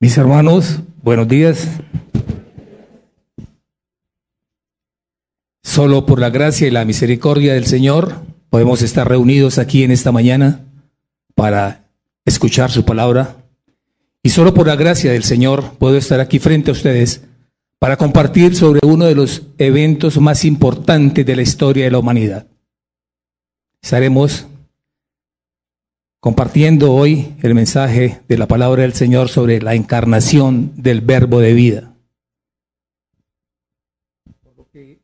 Mis hermanos, buenos días. Solo por la gracia y la misericordia del Señor podemos estar reunidos aquí en esta mañana para escuchar su palabra. Y solo por la gracia del Señor puedo estar aquí frente a ustedes para compartir sobre uno de los eventos más importantes de la historia de la humanidad. Estaremos compartiendo hoy el mensaje de la palabra del Señor sobre la encarnación del verbo de vida.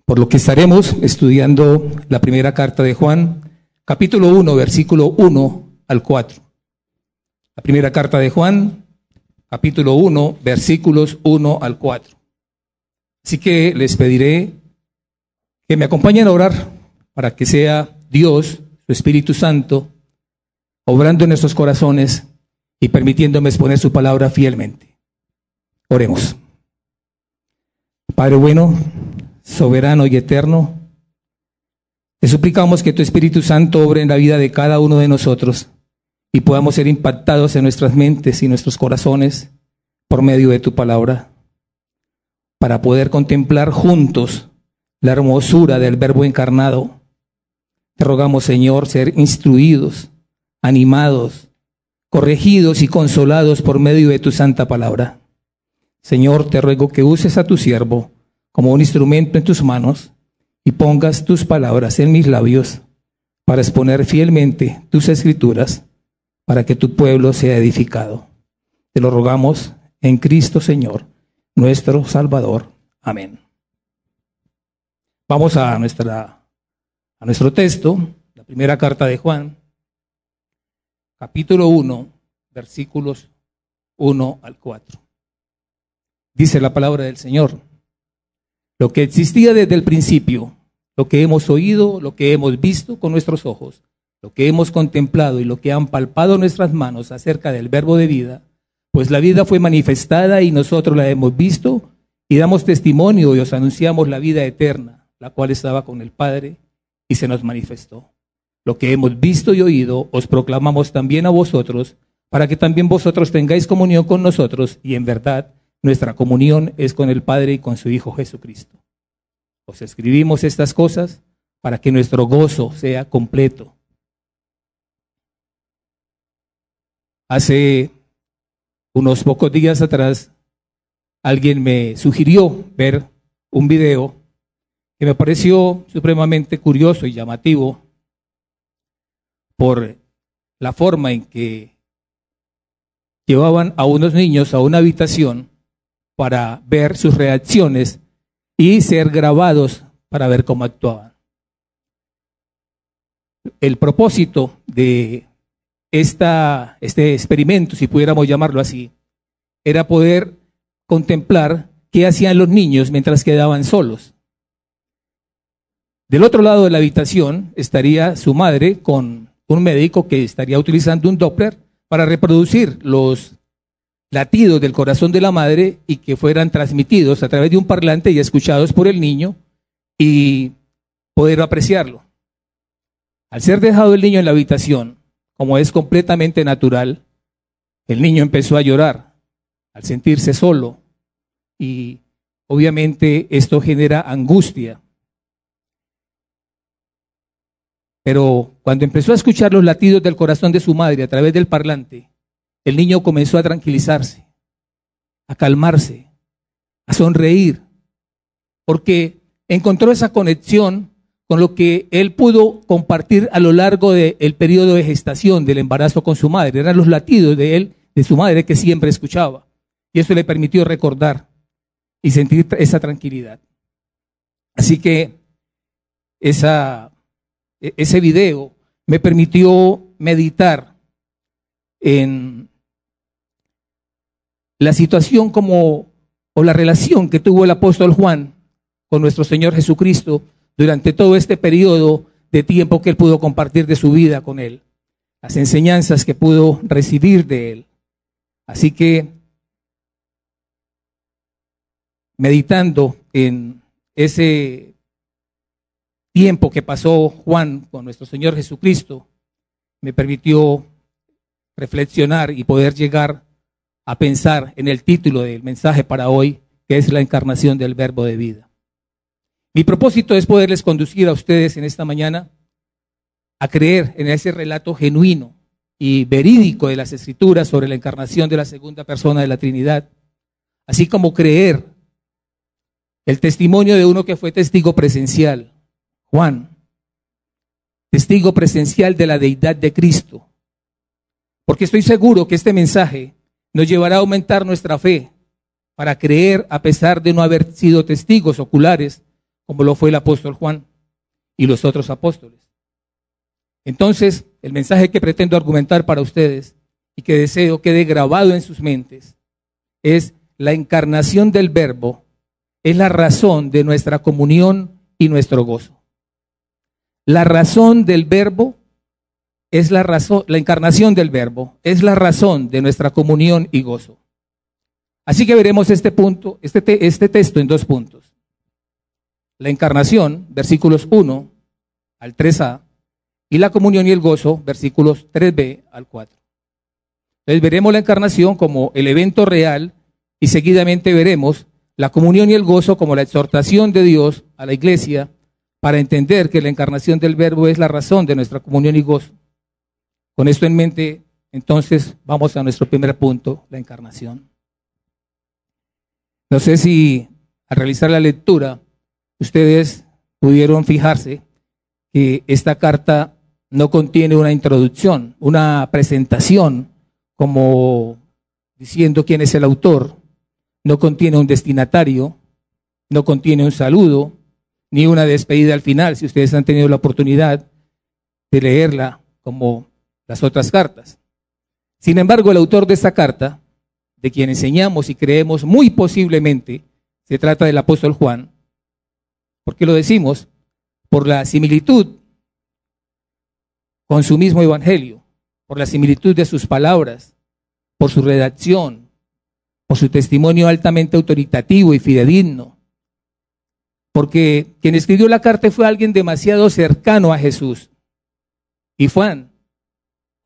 Por lo que estaremos estudiando la primera carta de Juan, capítulo 1, versículo 1 al 4. La primera carta de Juan, capítulo 1, versículos 1 al 4. Así que les pediré que me acompañen a orar para que sea Dios, su Espíritu Santo, obrando en nuestros corazones y permitiéndome exponer su palabra fielmente. Oremos. Padre bueno, soberano y eterno, te suplicamos que tu Espíritu Santo obre en la vida de cada uno de nosotros y podamos ser impactados en nuestras mentes y nuestros corazones por medio de tu palabra, para poder contemplar juntos la hermosura del Verbo encarnado. Te rogamos, Señor, ser instruidos animados, corregidos y consolados por medio de tu santa palabra. Señor, te ruego que uses a tu siervo como un instrumento en tus manos y pongas tus palabras en mis labios para exponer fielmente tus escrituras para que tu pueblo sea edificado. Te lo rogamos en Cristo Señor, nuestro Salvador. Amén. Vamos a, nuestra, a nuestro texto, la primera carta de Juan, capítulo 1, versículos 1 al 4. Dice la palabra del Señor. Lo que existía desde el principio, lo que hemos oído, lo que hemos visto con nuestros ojos, lo que hemos contemplado y lo que han palpado nuestras manos acerca del verbo de vida, pues la vida fue manifestada y nosotros la hemos visto y damos testimonio y os anunciamos la vida eterna, la cual estaba con el Padre y se nos manifestó. Lo que hemos visto y oído os proclamamos también a vosotros, para que también vosotros tengáis comunión con nosotros, y en verdad nuestra comunión es con el Padre y con su Hijo Jesucristo. Os escribimos estas cosas para que nuestro gozo sea completo. Hace unos pocos días atrás, alguien me sugirió ver un video que me pareció supremamente curioso y llamativo por la forma en que llevaban a unos niños a una habitación para ver sus reacciones y ser grabados para ver cómo actuaban. El propósito de esta, este experimento, si pudiéramos llamarlo así, era poder contemplar qué hacían los niños mientras quedaban solos. Del otro lado de la habitación estaría su madre con un médico que estaría utilizando un Doppler para reproducir los latidos del corazón de la madre y que fueran transmitidos a través de un parlante y escuchados por el niño y poder apreciarlo. Al ser dejado el niño en la habitación, como es completamente natural, el niño empezó a llorar al sentirse solo y obviamente esto genera angustia Pero cuando empezó a escuchar los latidos del corazón de su madre a través del parlante, el niño comenzó a tranquilizarse, a calmarse, a sonreír, porque encontró esa conexión con lo que él pudo compartir a lo largo del periodo de gestación del embarazo con su madre. Eran los latidos de él, de su madre, que siempre escuchaba. Y eso le permitió recordar y sentir esa tranquilidad. Así que esa ese video me permitió meditar en la situación como o la relación que tuvo el apóstol Juan con nuestro Señor Jesucristo durante todo este periodo de tiempo que él pudo compartir de su vida con él, las enseñanzas que pudo recibir de él. Así que, meditando en ese tiempo que pasó Juan con nuestro Señor Jesucristo me permitió reflexionar y poder llegar a pensar en el título del mensaje para hoy, que es la encarnación del verbo de vida. Mi propósito es poderles conducir a ustedes en esta mañana a creer en ese relato genuino y verídico de las escrituras sobre la encarnación de la segunda persona de la Trinidad, así como creer el testimonio de uno que fue testigo presencial, Juan, testigo presencial de la deidad de Cristo. Porque estoy seguro que este mensaje nos llevará a aumentar nuestra fe para creer a pesar de no haber sido testigos oculares, como lo fue el apóstol Juan y los otros apóstoles. Entonces, el mensaje que pretendo argumentar para ustedes y que deseo quede grabado en sus mentes es la encarnación del verbo, es la razón de nuestra comunión y nuestro gozo. La razón del verbo es la razón, la encarnación del verbo es la razón de nuestra comunión y gozo. Así que veremos este punto, este, este texto en dos puntos. La encarnación, versículos 1 al 3a, y la comunión y el gozo, versículos 3b al 4. Entonces veremos la encarnación como el evento real y seguidamente veremos la comunión y el gozo como la exhortación de Dios a la iglesia para entender que la encarnación del verbo es la razón de nuestra comunión y gozo. Con esto en mente, entonces vamos a nuestro primer punto, la encarnación. No sé si al realizar la lectura ustedes pudieron fijarse que esta carta no contiene una introducción, una presentación como diciendo quién es el autor, no contiene un destinatario, no contiene un saludo, ni una despedida al final, si ustedes han tenido la oportunidad de leerla como las otras cartas. Sin embargo, el autor de esta carta, de quien enseñamos y creemos muy posiblemente, se trata del apóstol Juan. ¿Por qué lo decimos? Por la similitud con su mismo evangelio, por la similitud de sus palabras, por su redacción, por su testimonio altamente autoritativo y fidedigno. Porque quien escribió la carta fue alguien demasiado cercano a Jesús. Y Juan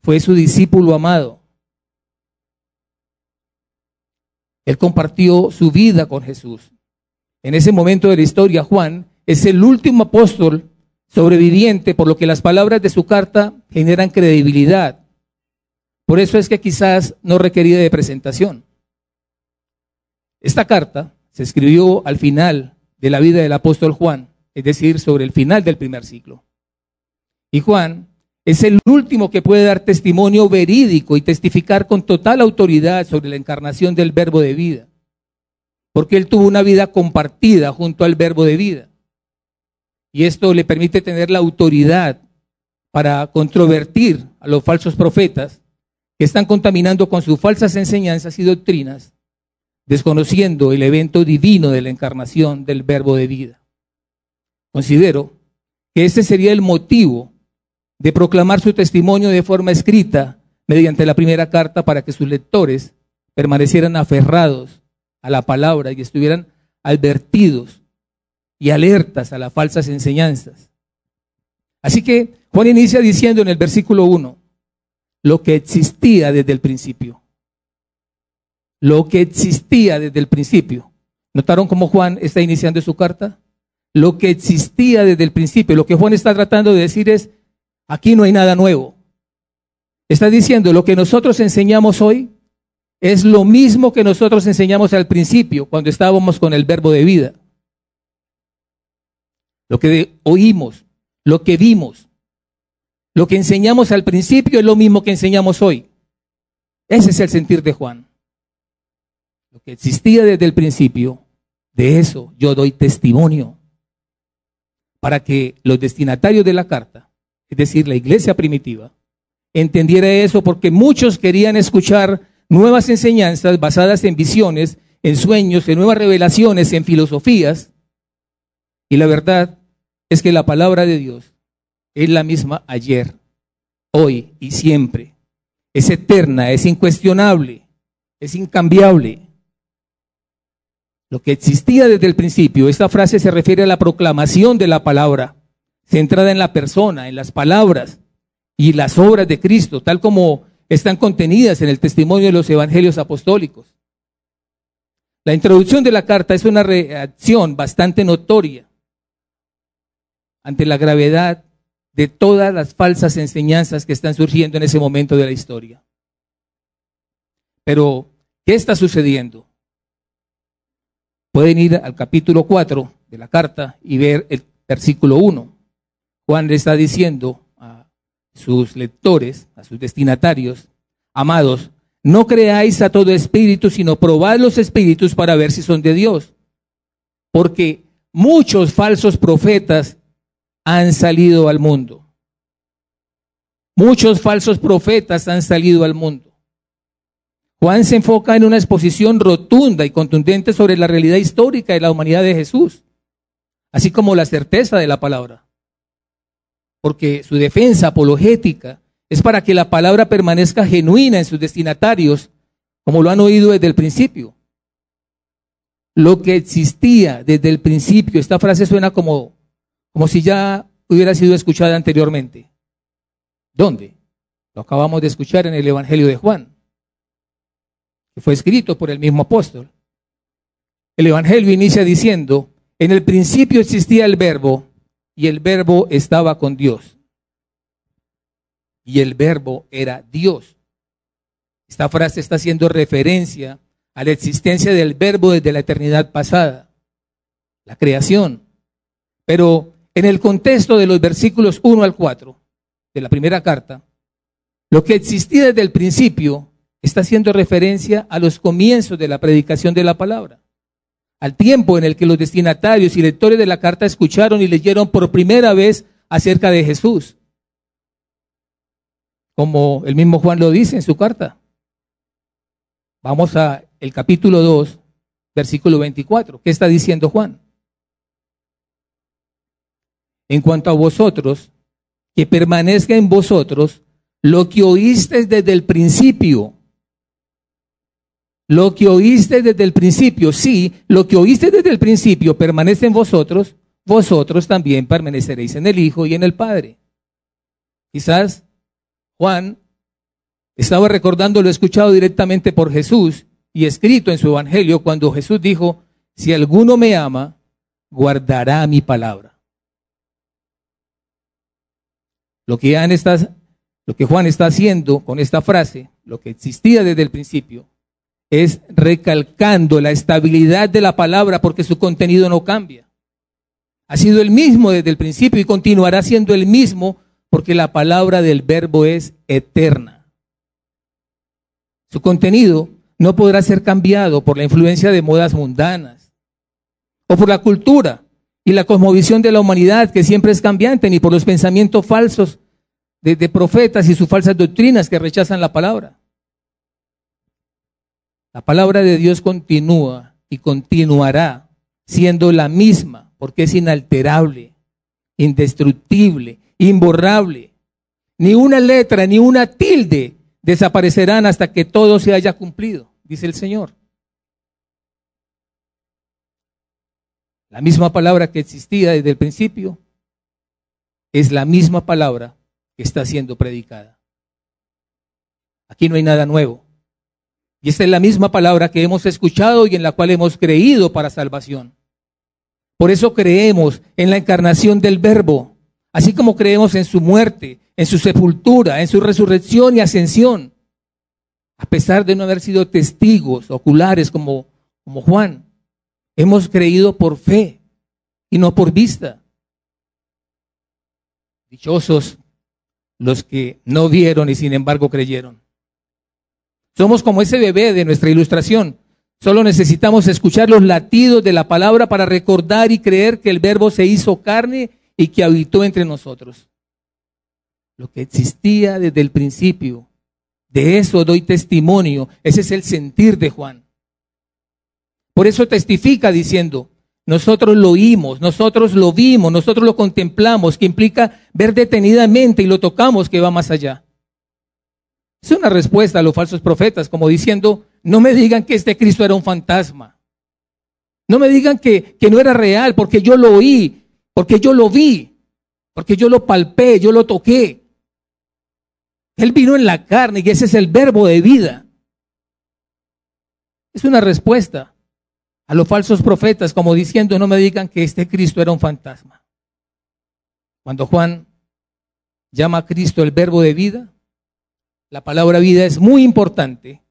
fue su discípulo amado. Él compartió su vida con Jesús. En ese momento de la historia, Juan es el último apóstol sobreviviente, por lo que las palabras de su carta generan credibilidad. Por eso es que quizás no requería de presentación. Esta carta se escribió al final de la vida del apóstol Juan, es decir, sobre el final del primer siglo. Y Juan es el último que puede dar testimonio verídico y testificar con total autoridad sobre la encarnación del verbo de vida, porque él tuvo una vida compartida junto al verbo de vida. Y esto le permite tener la autoridad para controvertir a los falsos profetas que están contaminando con sus falsas enseñanzas y doctrinas, desconociendo el evento divino de la encarnación del verbo de vida. Considero que ese sería el motivo de proclamar su testimonio de forma escrita mediante la primera carta para que sus lectores permanecieran aferrados a la palabra y estuvieran advertidos y alertas a las falsas enseñanzas. Así que Juan inicia diciendo en el versículo 1, lo que existía desde el principio. Lo que existía desde el principio. ¿Notaron cómo Juan está iniciando su carta? Lo que existía desde el principio. Lo que Juan está tratando de decir es, aquí no hay nada nuevo. Está diciendo, lo que nosotros enseñamos hoy es lo mismo que nosotros enseñamos al principio, cuando estábamos con el verbo de vida lo que oímos, lo que vimos, lo que enseñamos al principio es lo mismo que enseñamos hoy. Ese es el sentir de Juan. Que existía desde el principio, de eso yo doy testimonio para que los destinatarios de la carta, es decir, la iglesia primitiva, entendiera eso porque muchos querían escuchar nuevas enseñanzas basadas en visiones, en sueños, en nuevas revelaciones, en filosofías. Y la verdad es que la palabra de Dios es la misma ayer, hoy y siempre. Es eterna, es incuestionable, es incambiable. Lo que existía desde el principio, esta frase se refiere a la proclamación de la palabra, centrada en la persona, en las palabras y las obras de Cristo, tal como están contenidas en el testimonio de los evangelios apostólicos. La introducción de la carta es una reacción bastante notoria ante la gravedad de todas las falsas enseñanzas que están surgiendo en ese momento de la historia. Pero, ¿qué está sucediendo? Pueden ir al capítulo 4 de la carta y ver el versículo 1. Juan le está diciendo a sus lectores, a sus destinatarios, amados, no creáis a todo espíritu, sino probad los espíritus para ver si son de Dios. Porque muchos falsos profetas han salido al mundo. Muchos falsos profetas han salido al mundo. Juan se enfoca en una exposición rotunda y contundente sobre la realidad histórica de la humanidad de Jesús, así como la certeza de la palabra. Porque su defensa apologética es para que la palabra permanezca genuina en sus destinatarios, como lo han oído desde el principio. Lo que existía desde el principio, esta frase suena como, como si ya hubiera sido escuchada anteriormente. ¿Dónde? Lo acabamos de escuchar en el Evangelio de Juan, fue escrito por el mismo apóstol. El Evangelio inicia diciendo, en el principio existía el verbo y el verbo estaba con Dios y el verbo era Dios. Esta frase está haciendo referencia a la existencia del verbo desde la eternidad pasada, la creación. Pero en el contexto de los versículos 1 al 4 de la primera carta, lo que existía desde el principio está haciendo referencia a los comienzos de la predicación de la palabra, al tiempo en el que los destinatarios y lectores de la carta escucharon y leyeron por primera vez acerca de Jesús como el mismo Juan lo dice en su carta. Vamos a el capítulo 2, versículo 24. ¿Qué está diciendo Juan? En cuanto a vosotros, que permanezca en vosotros lo que oíste desde el principio. Lo que oíste desde el principio, sí, lo que oíste desde el principio permanece en vosotros, vosotros también permaneceréis en el Hijo y en el Padre. Quizás Juan estaba recordando lo escuchado directamente por Jesús y escrito en su evangelio cuando Jesús dijo, si alguno me ama, guardará mi palabra. Lo que, lo que Juan está haciendo con esta frase, lo que existía desde el principio, es recalcando la estabilidad de la palabra porque su contenido no cambia. Ha sido el mismo desde el principio y continuará siendo el mismo porque la palabra del verbo es eterna. Su contenido no podrá ser cambiado por la influencia de modas mundanas o por la cultura y la cosmovisión de la humanidad que siempre es cambiante, ni por los pensamientos falsos de, de profetas y sus falsas doctrinas que rechazan la palabra. La palabra de Dios continúa y continuará siendo la misma porque es inalterable, indestructible, imborrable. Ni una letra, ni una tilde desaparecerán hasta que todo se haya cumplido, dice el Señor. La misma palabra que existía desde el principio es la misma palabra que está siendo predicada. Aquí no hay nada nuevo. Y esta es la misma palabra que hemos escuchado y en la cual hemos creído para salvación. Por eso creemos en la encarnación del Verbo, Así como creemos en su muerte, en su sepultura, en su resurrección y ascensión, a pesar de no haber sido testigos oculares como, como Juan, hemos creído por fe y no por vista. Dichosos los que no vieron y sin embargo creyeron. Somos como ese bebé de nuestra ilustración. Solo necesitamos escuchar los latidos de la palabra para recordar y creer que el verbo se hizo carne y que habitó entre nosotros. Lo que existía desde el principio. De eso doy testimonio. Ese es el sentir de Juan. Por eso testifica diciendo, nosotros lo oímos, nosotros lo vimos, nosotros lo contemplamos, que implica ver detenidamente y lo tocamos que va más allá. Es una respuesta a los falsos profetas, como diciendo, no me digan que este Cristo era un fantasma. No me digan que, que no era real, porque yo lo oí, porque yo lo vi, porque yo lo palpé, yo lo toqué. Él vino en la carne y ese es el verbo de vida. Es una respuesta a los falsos profetas, como diciendo, no me digan que este Cristo era un fantasma. Cuando Juan llama a Cristo el verbo de vida, la palabra vida es muy importante,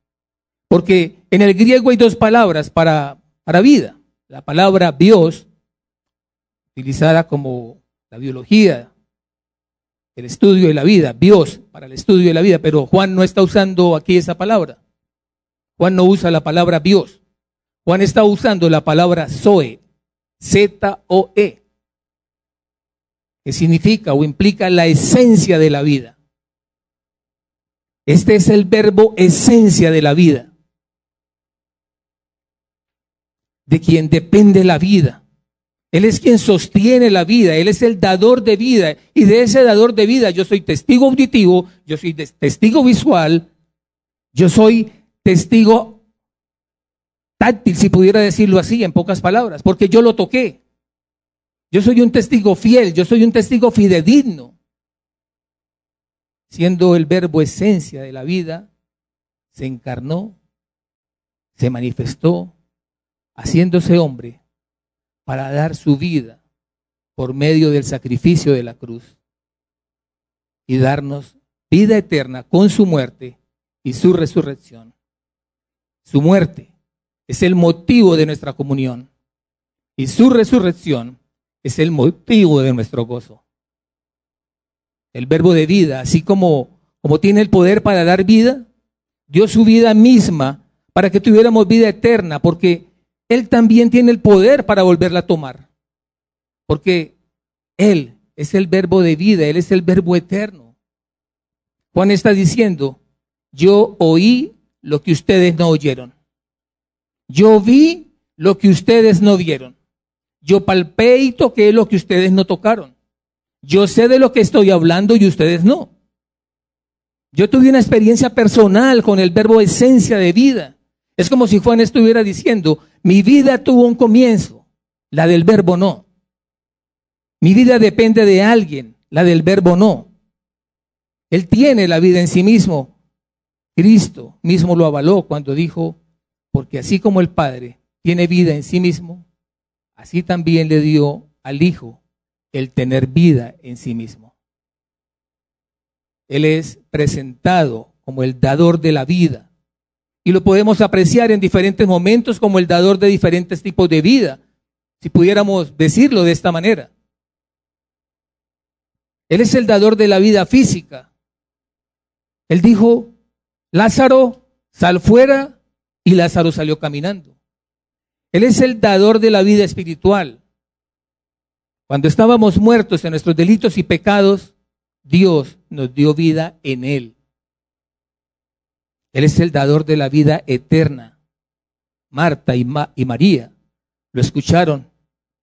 porque en el griego hay dos palabras para, para vida. La palabra bios, utilizada como la biología, el estudio de la vida, bios, para el estudio de la vida, pero Juan no está usando aquí esa palabra. Juan no usa la palabra bios. Juan está usando la palabra Zoe, Z-O-E, que significa o implica la esencia de la vida. Este es el verbo esencia de la vida, de quien depende la vida. Él es quien sostiene la vida, Él es el dador de vida. Y de ese dador de vida yo soy testigo auditivo, yo soy testigo visual, yo soy testigo táctil, si pudiera decirlo así, en pocas palabras, porque yo lo toqué. Yo soy un testigo fiel, yo soy un testigo fidedigno. Siendo el verbo esencia de la vida, se encarnó, se manifestó, haciéndose hombre para dar su vida por medio del sacrificio de la cruz y darnos vida eterna con su muerte y su resurrección. Su muerte es el motivo de nuestra comunión. Y su resurrección es el motivo de nuestro gozo. El verbo de vida, así como, como tiene el poder para dar vida, dio su vida misma para que tuviéramos vida eterna, porque Él también tiene el poder para volverla a tomar. Porque Él es el verbo de vida, Él es el verbo eterno. Juan está diciendo, yo oí lo que ustedes no oyeron. Yo vi lo que ustedes no vieron. Yo palpé y toqué lo que ustedes no tocaron. Yo sé de lo que estoy hablando y ustedes no. Yo tuve una experiencia personal con el verbo esencia de vida. Es como si Juan estuviera diciendo, mi vida tuvo un comienzo, la del verbo no. Mi vida depende de alguien, la del verbo no. Él tiene la vida en sí mismo. Cristo mismo lo avaló cuando dijo, porque así como el Padre tiene vida en sí mismo, así también le dio al Hijo el tener vida en sí mismo. Él es presentado como el dador de la vida. Y lo podemos apreciar en diferentes momentos como el dador de diferentes tipos de vida, si pudiéramos decirlo de esta manera. Él es el dador de la vida física. Él dijo, Lázaro, sal fuera y Lázaro salió caminando. Él es el dador de la vida espiritual. Cuando estábamos muertos en nuestros delitos y pecados, Dios nos dio vida en Él. Él es el dador de la vida eterna. Marta y, María lo escucharon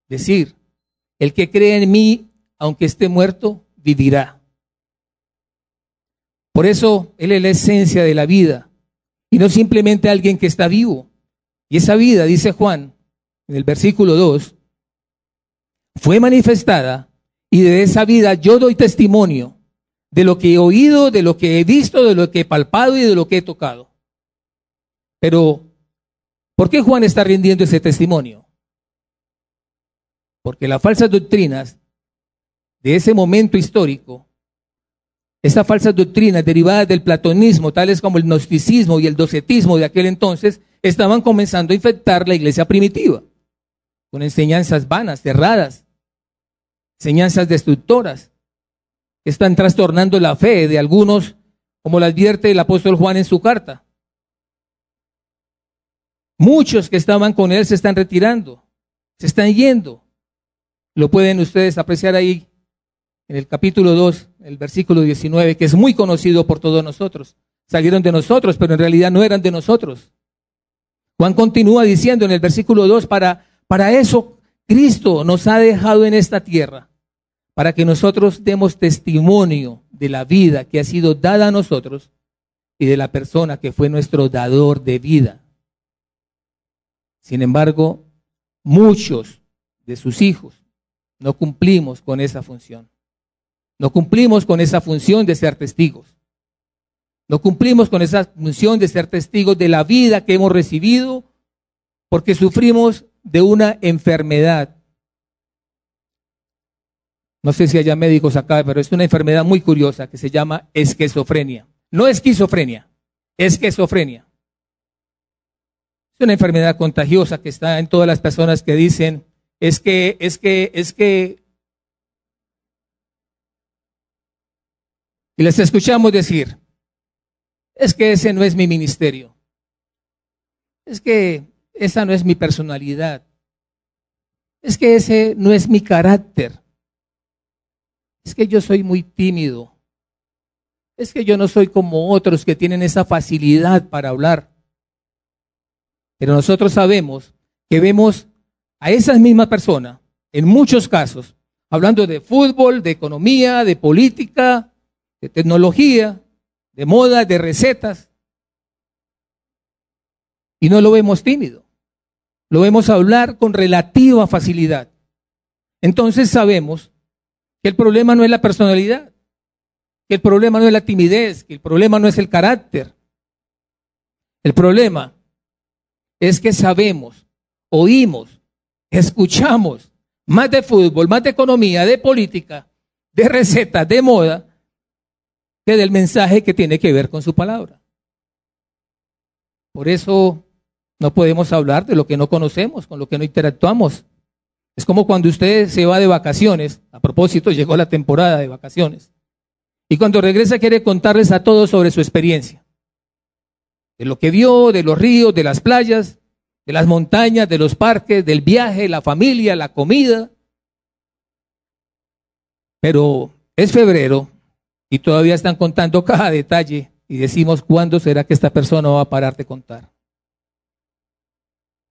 decir, el que cree en mí, aunque esté muerto, vivirá. Por eso Él es la esencia de la vida y no simplemente alguien que está vivo. Y esa vida, dice Juan en el versículo 2, fue manifestada y de esa vida yo doy testimonio de lo que he oído, de lo que he visto, de lo que he palpado y de lo que he tocado. Pero, ¿por qué Juan está rindiendo ese testimonio? Porque las falsas doctrinas de ese momento histórico estas falsas doctrinas derivadas del platonismo, tales como el gnosticismo y el docetismo de aquel entonces, estaban comenzando a infectar la iglesia primitiva con enseñanzas vanas, cerradas, enseñanzas destructoras, que están trastornando la fe de algunos, como lo advierte el apóstol Juan en su carta. Muchos que estaban con él se están retirando, se están yendo. Lo pueden ustedes apreciar ahí en el capítulo 2, el versículo 19, que es muy conocido por todos nosotros. Salieron de nosotros, pero en realidad no eran de nosotros. Juan continúa diciendo en el versículo 2, para, para eso Cristo nos ha dejado en esta tierra, para que nosotros demos testimonio de la vida que ha sido dada a nosotros y de la persona que fue nuestro dador de vida. Sin embargo, muchos de sus hijos no cumplimos con esa función. No cumplimos con esa función de ser testigos. No cumplimos con esa función de ser testigos de la vida que hemos recibido porque sufrimos de una enfermedad. No sé si haya médicos acá, pero es una enfermedad muy curiosa que se llama esquizofrenia. No esquizofrenia, esquizofrenia. Es una enfermedad contagiosa que está en todas las personas que dicen, es que, es que, es que... Y les escuchamos decir, es que ese no es mi ministerio. Es que esa no es mi personalidad. Es que ese no es mi carácter. Es que yo soy muy tímido. Es que yo no soy como otros que tienen esa facilidad para hablar. Pero nosotros sabemos que vemos a esas mismas personas, en muchos casos, hablando de fútbol, de economía, de política, de tecnología, de moda, de recetas. Y no lo vemos tímido. Lo vemos hablar con relativa facilidad. Entonces sabemos que el problema no es la personalidad, que el problema no es la timidez, que el problema no es el carácter. El problema es que sabemos, oímos, escuchamos más de fútbol, más de economía, de política, de recetas, de moda, que del mensaje que tiene que ver con su palabra. Por eso no podemos hablar de lo que no conocemos, con lo que no interactuamos. Es como cuando usted se va de vacaciones, a propósito, llegó la temporada de vacaciones, y cuando regresa quiere contarles a todos sobre su experiencia, de lo que vio, de los ríos, de las playas, de las montañas, de los parques, del viaje, la familia, la comida. Pero es febrero y todavía están contando cada detalle y decimos, ¿cuándo será que esta persona va a parar de contar?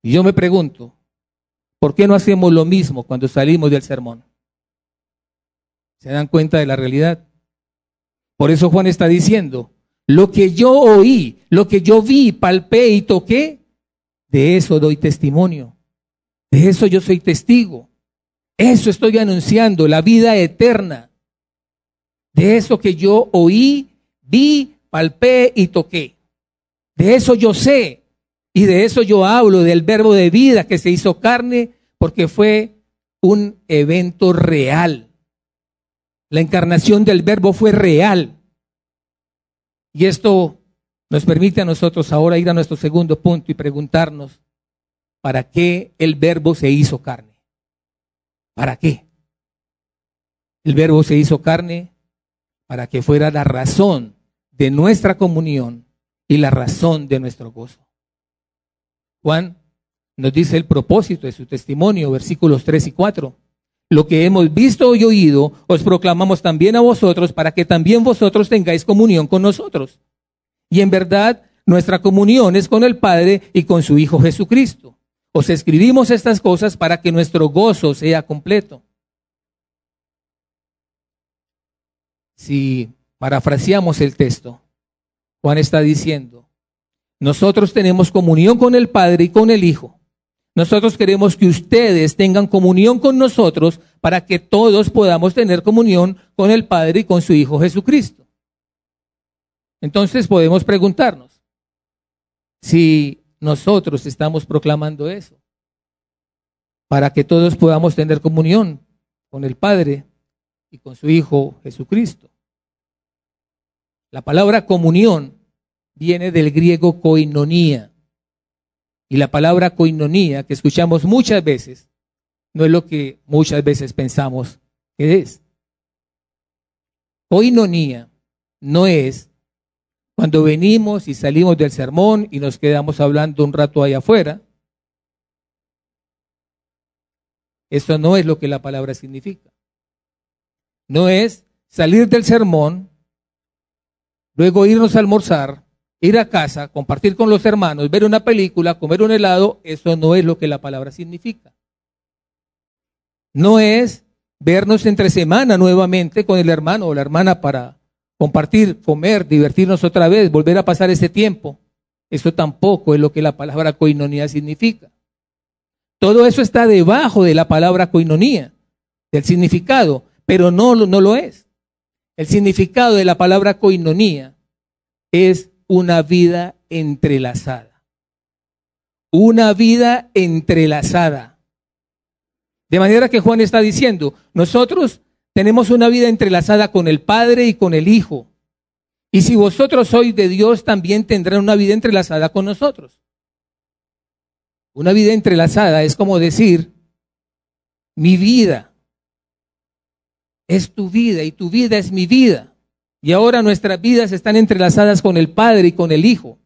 Y yo me pregunto, ¿por qué no hacemos lo mismo cuando salimos del sermón? ¿Se dan cuenta de la realidad? Por eso Juan está diciendo, lo que yo oí, lo que yo vi, palpé y toqué, de eso doy testimonio. De eso yo soy testigo. Eso estoy anunciando, la vida eterna de eso que yo oí, vi, palpé y toqué. De eso yo sé y de eso yo hablo, del verbo de vida que se hizo carne, porque fue un evento real. La encarnación del verbo fue real. Y esto nos permite a nosotros ahora ir a nuestro segundo punto y preguntarnos, ¿para qué el verbo se hizo carne? ¿Para qué? El verbo se hizo carne para que fuera la razón de nuestra comunión y la razón de nuestro gozo. Juan nos dice el propósito de su testimonio, versículos 3 y 4. Lo que hemos visto y oído os proclamamos también a vosotros para que también vosotros tengáis comunión con nosotros. Y en verdad, nuestra comunión es con el Padre y con su Hijo Jesucristo. Os escribimos estas cosas para que nuestro gozo sea completo. Si parafraseamos el texto, Juan está diciendo, nosotros tenemos comunión con el Padre y con el Hijo. Nosotros queremos que ustedes tengan comunión con nosotros para que todos podamos tener comunión con el Padre y con su Hijo Jesucristo. Entonces podemos preguntarnos si nosotros estamos proclamando eso, para que todos podamos tener comunión con el Padre y con su Hijo Jesucristo. La palabra comunión viene del griego koinonía. Y la palabra koinonía, que escuchamos muchas veces, no es lo que muchas veces pensamos que es. Koinonía no es cuando venimos y salimos del sermón y nos quedamos hablando un rato ahí afuera. Eso no es lo que la palabra significa. No es salir del sermón, luego irnos a almorzar, ir a casa, compartir con los hermanos, ver una película, comer un helado, eso no es lo que la palabra significa. No es vernos entre semana nuevamente con el hermano o la hermana para compartir, comer, divertirnos otra vez, volver a pasar ese tiempo. Eso tampoco es lo que la palabra coinonía significa. Todo eso está debajo de la palabra coinonía, del significado, pero no, no lo es. El significado de la palabra coinonía es una vida entrelazada. Una vida entrelazada. De manera que Juan está diciendo, nosotros tenemos una vida entrelazada con el Padre y con el Hijo. Y si vosotros sois de Dios, también tendrán una vida entrelazada con nosotros. Una vida entrelazada es como decir, mi vida es tu vida y tu vida es mi vida. Y ahora nuestras vidas están entrelazadas con el Padre y con el Hijo.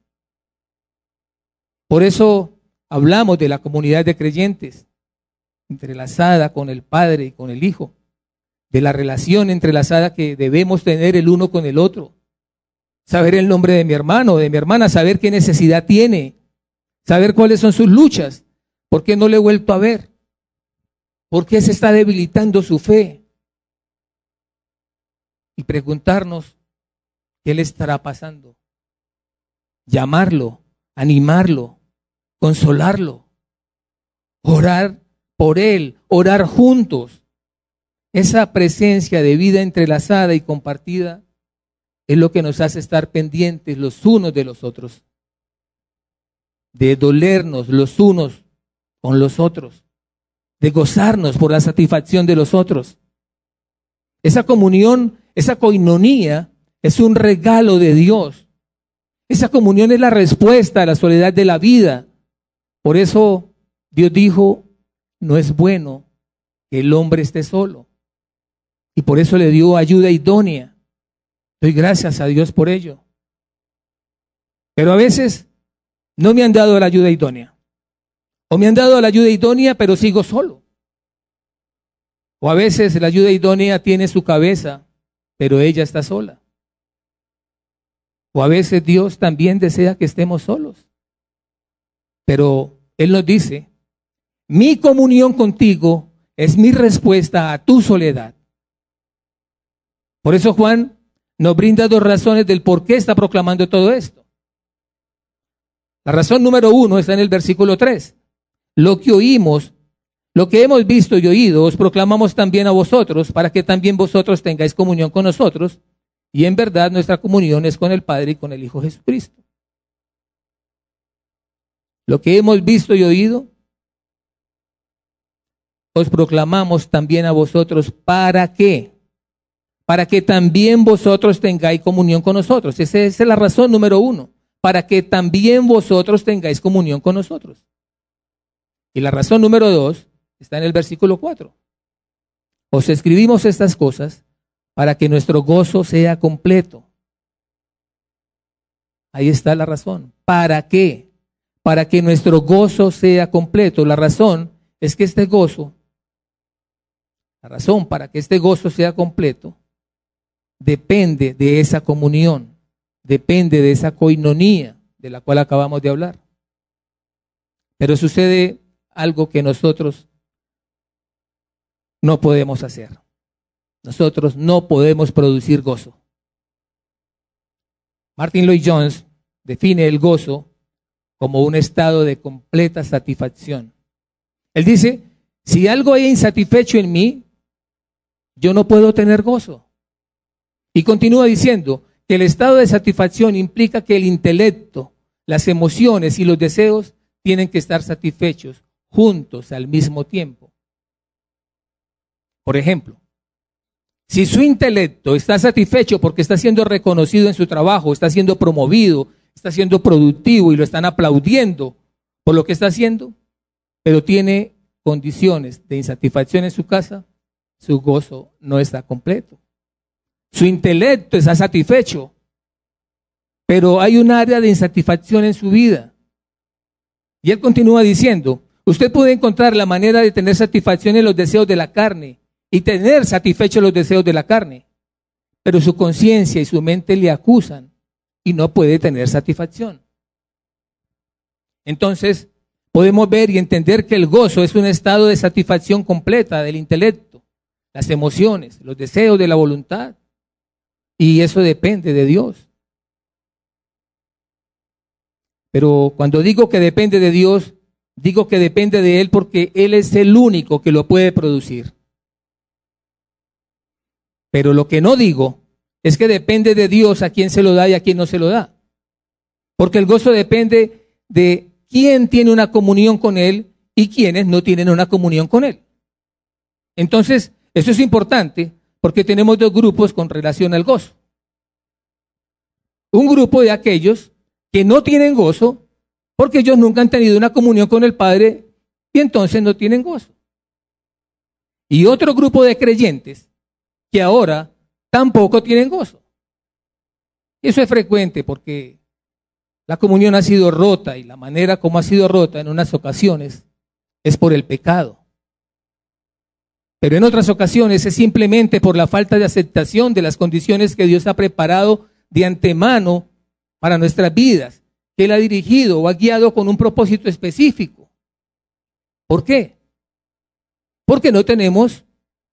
Por eso hablamos de la comunidad de creyentes, entrelazada con el Padre y con el Hijo, de la relación entrelazada que debemos tener el uno con el otro saber el nombre de mi hermano o de mi hermana, saber qué necesidad tiene, saber cuáles son sus luchas, por qué no le he vuelto a ver, por qué se está debilitando su fe. Y preguntarnos qué le estará pasando. Llamarlo, animarlo, consolarlo, orar por él, orar juntos. Esa presencia de vida entrelazada y compartida es lo que nos hace estar pendientes los unos de los otros, de dolernos los unos con los otros, de gozarnos por la satisfacción de los otros. Esa comunión, esa coinonía es un regalo de Dios. Esa comunión es la respuesta a la soledad de la vida. Por eso Dios dijo, no es bueno que el hombre esté solo. Y por eso le dio ayuda idónea. Doy gracias a Dios por ello. Pero a veces no me han dado la ayuda idónea. O me han dado la ayuda idónea, pero sigo solo. O a veces la ayuda idónea tiene su cabeza, pero ella está sola. O a veces Dios también desea que estemos solos. Pero Él nos dice, mi comunión contigo es mi respuesta a tu soledad. Por eso Juan nos brinda dos razones del por qué está proclamando todo esto. La razón número uno está en el versículo 3. Lo que oímos, lo que hemos visto y oído, os proclamamos también a vosotros, para que también vosotros tengáis comunión con nosotros. Y en verdad nuestra comunión es con el Padre y con el Hijo Jesucristo. Lo que hemos visto y oído, os proclamamos también a vosotros para qué? para que también vosotros tengáis comunión con nosotros. Esa es la razón número uno, para que también vosotros tengáis comunión con nosotros. Y la razón número dos está en el versículo cuatro. Os escribimos estas cosas para que nuestro gozo sea completo. Ahí está la razón. ¿Para qué? Para que nuestro gozo sea completo. La razón es que este gozo, la razón para que este gozo sea completo, depende de esa comunión, depende de esa coinonía de la cual acabamos de hablar. Pero sucede algo que nosotros no podemos hacer. Nosotros no podemos producir gozo. Martin Lloyd Jones define el gozo como un estado de completa satisfacción. Él dice, si algo hay insatisfecho en mí, yo no puedo tener gozo. Y continúa diciendo que el estado de satisfacción implica que el intelecto, las emociones y los deseos tienen que estar satisfechos juntos al mismo tiempo. Por ejemplo, si su intelecto está satisfecho porque está siendo reconocido en su trabajo, está siendo promovido, está siendo productivo y lo están aplaudiendo por lo que está haciendo, pero tiene condiciones de insatisfacción en su casa, su gozo no está completo. Su intelecto está satisfecho, pero hay un área de insatisfacción en su vida. Y él continúa diciendo, usted puede encontrar la manera de tener satisfacción en los deseos de la carne y tener satisfechos los deseos de la carne, pero su conciencia y su mente le acusan y no puede tener satisfacción. Entonces, podemos ver y entender que el gozo es un estado de satisfacción completa del intelecto, las emociones, los deseos de la voluntad. Y eso depende de Dios. Pero cuando digo que depende de Dios, digo que depende de Él porque Él es el único que lo puede producir. Pero lo que no digo es que depende de Dios a quien se lo da y a quien no se lo da. Porque el gozo depende de quién tiene una comunión con Él y quiénes no tienen una comunión con Él. Entonces, eso es importante porque tenemos dos grupos con relación al gozo. Un grupo de aquellos que no tienen gozo porque ellos nunca han tenido una comunión con el Padre y entonces no tienen gozo. Y otro grupo de creyentes que ahora tampoco tienen gozo. Eso es frecuente porque la comunión ha sido rota y la manera como ha sido rota en unas ocasiones es por el pecado. Pero en otras ocasiones es simplemente por la falta de aceptación de las condiciones que Dios ha preparado de antemano para nuestras vidas, que Él ha dirigido o ha guiado con un propósito específico. ¿Por qué? Porque no tenemos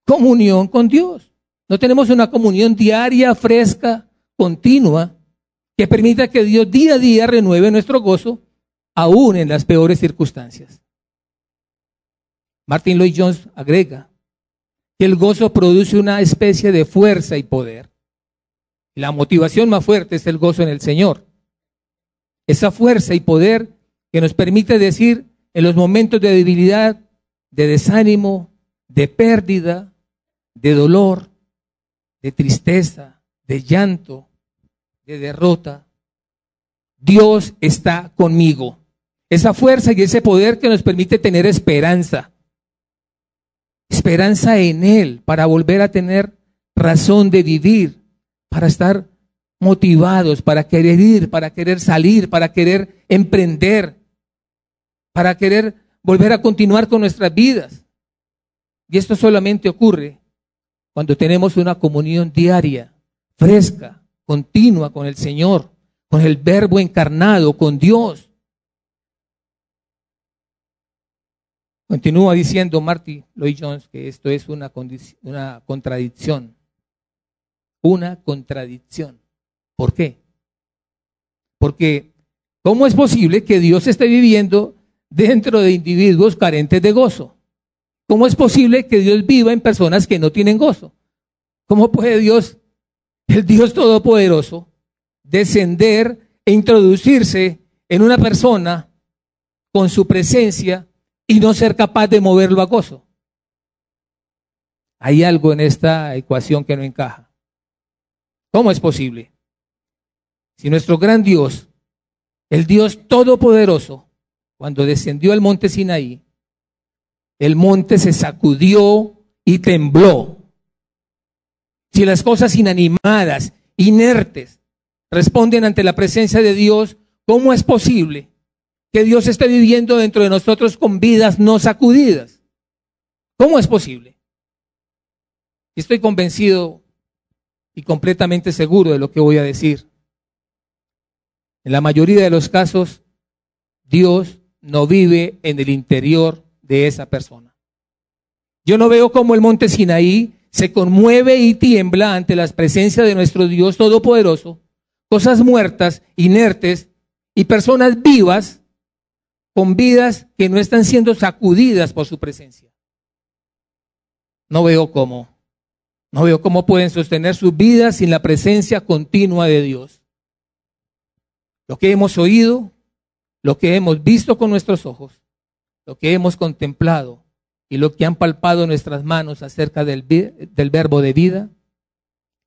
comunión con Dios. No tenemos una comunión diaria, fresca, continua, que permita que Dios día a día renueve nuestro gozo, aún en las peores circunstancias. Martin Lloyd Jones agrega que el gozo produce una especie de fuerza y poder. La motivación más fuerte es el gozo en el Señor. Esa fuerza y poder que nos permite decir en los momentos de debilidad, de desánimo, de pérdida, de dolor, de tristeza, de llanto, de derrota, Dios está conmigo. Esa fuerza y ese poder que nos permite tener esperanza. Esperanza en Él para volver a tener razón de vivir, para estar motivados, para querer ir, para querer salir, para querer emprender, para querer volver a continuar con nuestras vidas. Y esto solamente ocurre cuando tenemos una comunión diaria, fresca, continua con el Señor, con el Verbo encarnado, con Dios. Continúa diciendo Marty Lloyd Jones que esto es una, una contradicción. Una contradicción. ¿Por qué? Porque ¿cómo es posible que Dios esté viviendo dentro de individuos carentes de gozo? ¿Cómo es posible que Dios viva en personas que no tienen gozo? ¿Cómo puede Dios, el Dios Todopoderoso, descender e introducirse en una persona con su presencia y no ser capaz de moverlo a gozo? Hay algo en esta ecuación que no encaja. ¿Cómo es posible? Si nuestro gran Dios, el Dios Todopoderoso, cuando descendió al monte Sinaí, el monte se sacudió y tembló. Si las cosas inanimadas, inertes, responden ante la presencia de Dios, ¿cómo es posible que Dios esté viviendo dentro de nosotros con vidas no sacudidas? ¿Cómo es posible? Estoy convencido y completamente seguro de lo que voy a decir. En la mayoría de los casos, Dios no vive en el interior de esa persona. Yo no veo cómo el monte Sinaí se conmueve y tiembla ante la presencia de nuestro Dios Todopoderoso, cosas muertas, inertes y personas vivas con vidas que no están siendo sacudidas por su presencia. No veo cómo. No veo cómo pueden sostener sus vidas sin la presencia continua de Dios. Lo que hemos oído, lo que hemos visto con nuestros ojos, lo que hemos contemplado y lo que han palpado nuestras manos acerca del, del verbo de vida,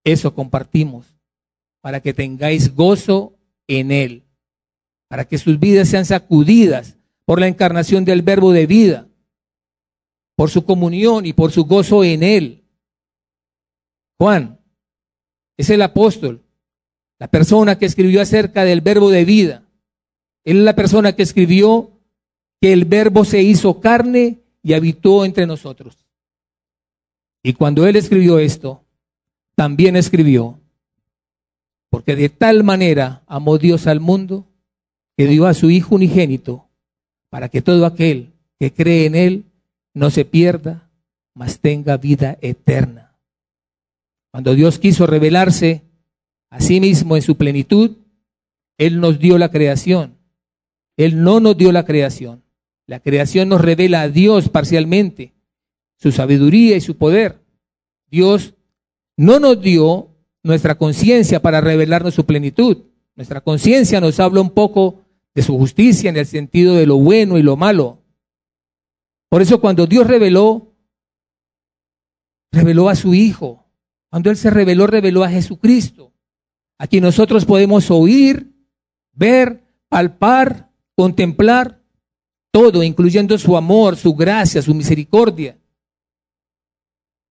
eso compartimos para que tengáis gozo en Él, para que sus vidas sean sacudidas por la encarnación del verbo de vida, por su comunión y por su gozo en Él. Juan es el apóstol, la persona que escribió acerca del verbo de vida. Él es la persona que escribió que el verbo se hizo carne y habitó entre nosotros. Y cuando él escribió esto, también escribió, porque de tal manera amó Dios al mundo, que dio a su Hijo unigénito, para que todo aquel que cree en él no se pierda, mas tenga vida eterna. Cuando Dios quiso revelarse a sí mismo en su plenitud, Él nos dio la creación. Él no nos dio la creación. La creación nos revela a Dios parcialmente, su sabiduría y su poder. Dios no nos dio nuestra conciencia para revelarnos su plenitud. Nuestra conciencia nos habla un poco de su justicia en el sentido de lo bueno y lo malo. Por eso cuando Dios reveló, reveló a su Hijo. Cuando Él se reveló, reveló a Jesucristo. A quien nosotros podemos oír, ver, palpar, contemplar todo, incluyendo su amor, su gracia, su misericordia.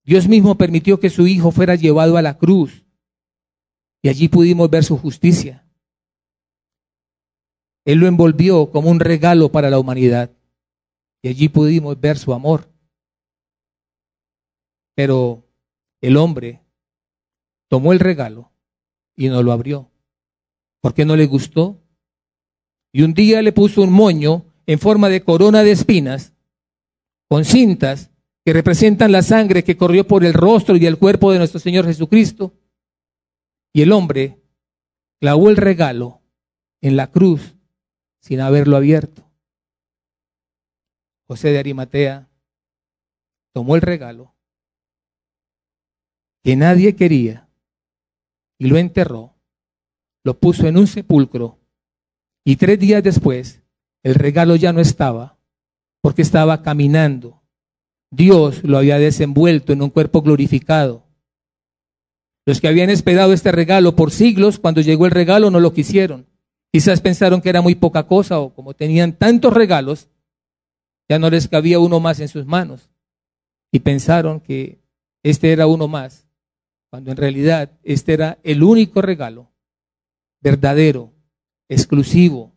Dios mismo permitió que su Hijo fuera llevado a la cruz y allí pudimos ver su justicia. Él lo envolvió como un regalo para la humanidad y allí pudimos ver su amor. Pero el hombre tomó el regalo y no lo abrió. ¿Por qué no le gustó? Y un día le puso un moño en forma de corona de espinas con cintas que representan la sangre que corrió por el rostro y el cuerpo de nuestro Señor Jesucristo. Y el hombre clavó el regalo en la cruz sin haberlo abierto. José de Arimatea tomó el regalo que nadie quería y lo enterró, lo puso en un sepulcro y tres días después el regalo ya no estaba porque estaba caminando. Dios lo había desenvuelto en un cuerpo glorificado. Los que habían esperado este regalo por siglos, cuando llegó el regalo no lo quisieron. Quizás pensaron que era muy poca cosa o como tenían tantos regalos, ya no les cabía uno más en sus manos. Y pensaron que este era uno más, cuando en realidad este era el único regalo verdadero, exclusivo,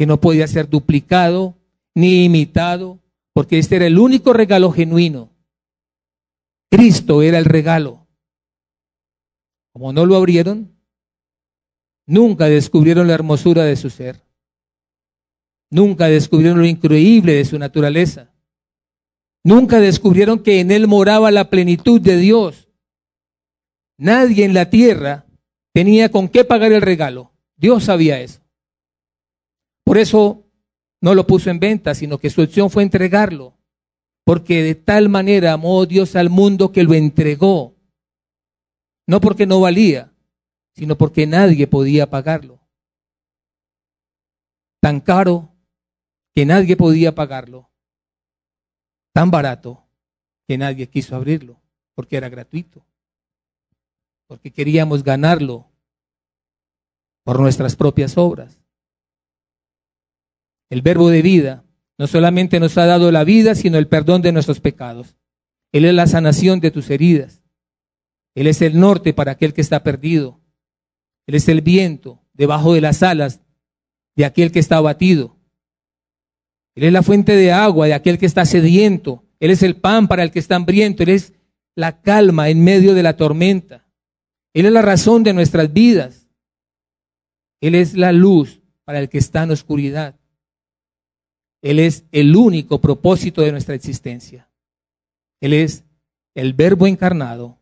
que no podía ser duplicado ni imitado, porque este era el único regalo genuino. Cristo era el regalo. Como no lo abrieron, nunca descubrieron la hermosura de su ser. Nunca descubrieron lo increíble de su naturaleza. Nunca descubrieron que en él moraba la plenitud de Dios. Nadie en la tierra tenía con qué pagar el regalo. Dios sabía eso. Por eso no lo puso en venta, sino que su opción fue entregarlo. Porque de tal manera amó Dios al mundo que lo entregó. No porque no valía, sino porque nadie podía pagarlo. Tan caro que nadie podía pagarlo, tan barato que nadie quiso abrirlo, porque era gratuito, porque queríamos ganarlo por nuestras propias obras. El verbo de vida no solamente nos ha dado la vida, sino el perdón de nuestros pecados. Él es la sanación de tus heridas. Él es el norte para aquel que está perdido. Él es el viento debajo de las alas de aquel que está abatido. Él es la fuente de agua de aquel que está sediento. Él es el pan para el que está hambriento. Él es la calma en medio de la tormenta. Él es la razón de nuestras vidas. Él es la luz para el que está en oscuridad. Él es el único propósito de nuestra existencia. Él es el verbo encarnado.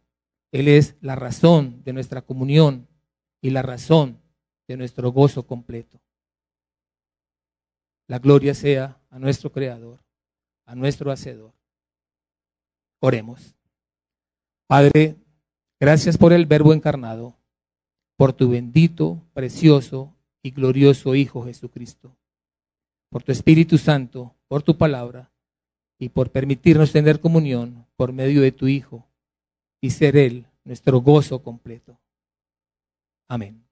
Él es la razón de nuestra comunión y la razón de nuestro gozo completo. La gloria sea a nuestro Creador, a nuestro Hacedor. Oremos. Padre, gracias por el Verbo encarnado, por tu bendito, precioso y glorioso Hijo Jesucristo, por tu Espíritu Santo, por tu palabra y por permitirnos tener comunión por medio de tu Hijo y ser Él nuestro gozo completo. Amén.